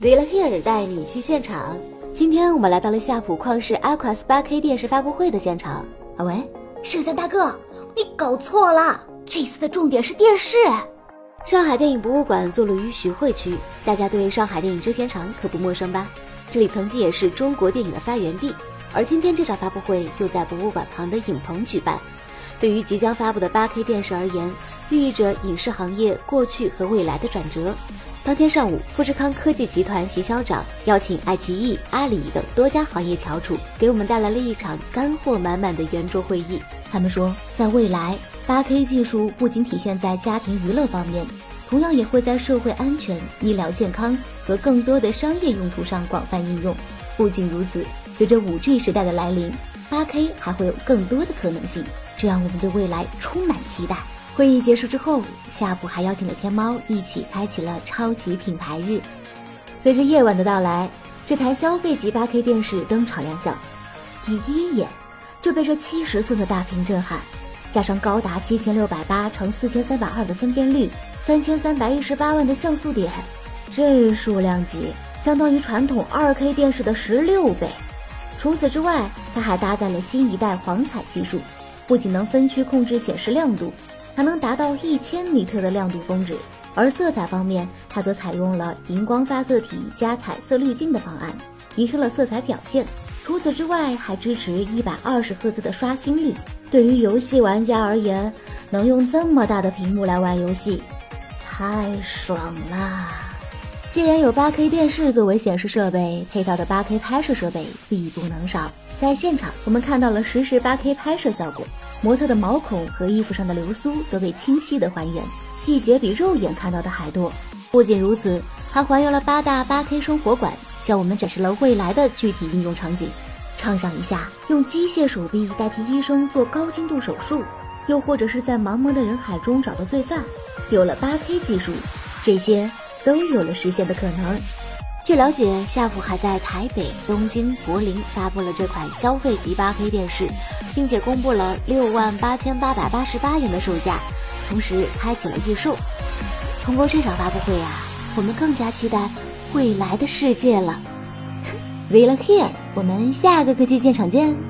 Zilla Here 带你去现场。今天我们来到了夏普旷世 Aquas 8K 电视发布会的现场。啊喂，摄像大哥，你搞错了，这次的重点是电视。上海电影博物馆坐落于徐汇区，大家对上海电影制片厂可不陌生吧？这里曾经也是中国电影的发源地。而今天这场发布会就在博物馆旁的影棚举办。对于即将发布的 8K 电视而言，寓意着影视行业过去和未来的转折。当天上午，富士康科技集团席校长邀请爱奇艺、阿里等多家行业翘楚，给我们带来了一场干货满满的圆桌会议。他们说，在未来，8K 技术不仅体现在家庭娱乐方面，同样也会在社会安全、医疗健康和更多的商业用途上广泛应用。不仅如此，随着 5G 时代的来临，8K 还会有更多的可能性，这让我们对未来充满期待。会议结束之后，夏普还邀请了天猫一起开启了超级品牌日。随着夜晚的到来，这台消费级 8K 电视登场亮相，第一眼就被这七十寸的大屏震撼，加上高达七千六百八乘四千三百二的分辨率，三千三百一十八万的像素点，这数量级相当于传统 2K 电视的十六倍。除此之外，它还搭载了新一代黄彩技术，不仅能分区控制显示亮度。还能达到一千尼特的亮度峰值，而色彩方面，它则采用了荧光发色体加彩色滤镜的方案，提升了色彩表现。除此之外，还支持一百二十赫兹的刷新率。对于游戏玩家而言，能用这么大的屏幕来玩游戏，太爽啦！既然有 8K 电视作为显示设备，配套的 8K 拍摄设备必不能少。在现场，我们看到了实时 8K 拍摄效果。模特的毛孔和衣服上的流苏都被清晰的还原，细节比肉眼看到的还多。不仅如此，还还原了八大八 K 生活馆，向我们展示了未来的具体应用场景。畅想一下，用机械手臂代替医生做高精度手术，又或者是在茫茫的人海中找到罪犯。有了八 K 技术，这些都有了实现的可能。据了解，夏普还在台北、东京、柏林发布了这款消费级 8K 电视，并且公布了六万八千八百八十八元的售价，同时开启了预售。通过这场发布会啊，我们更加期待未来的世界了。We are here，我们下个科技现场见。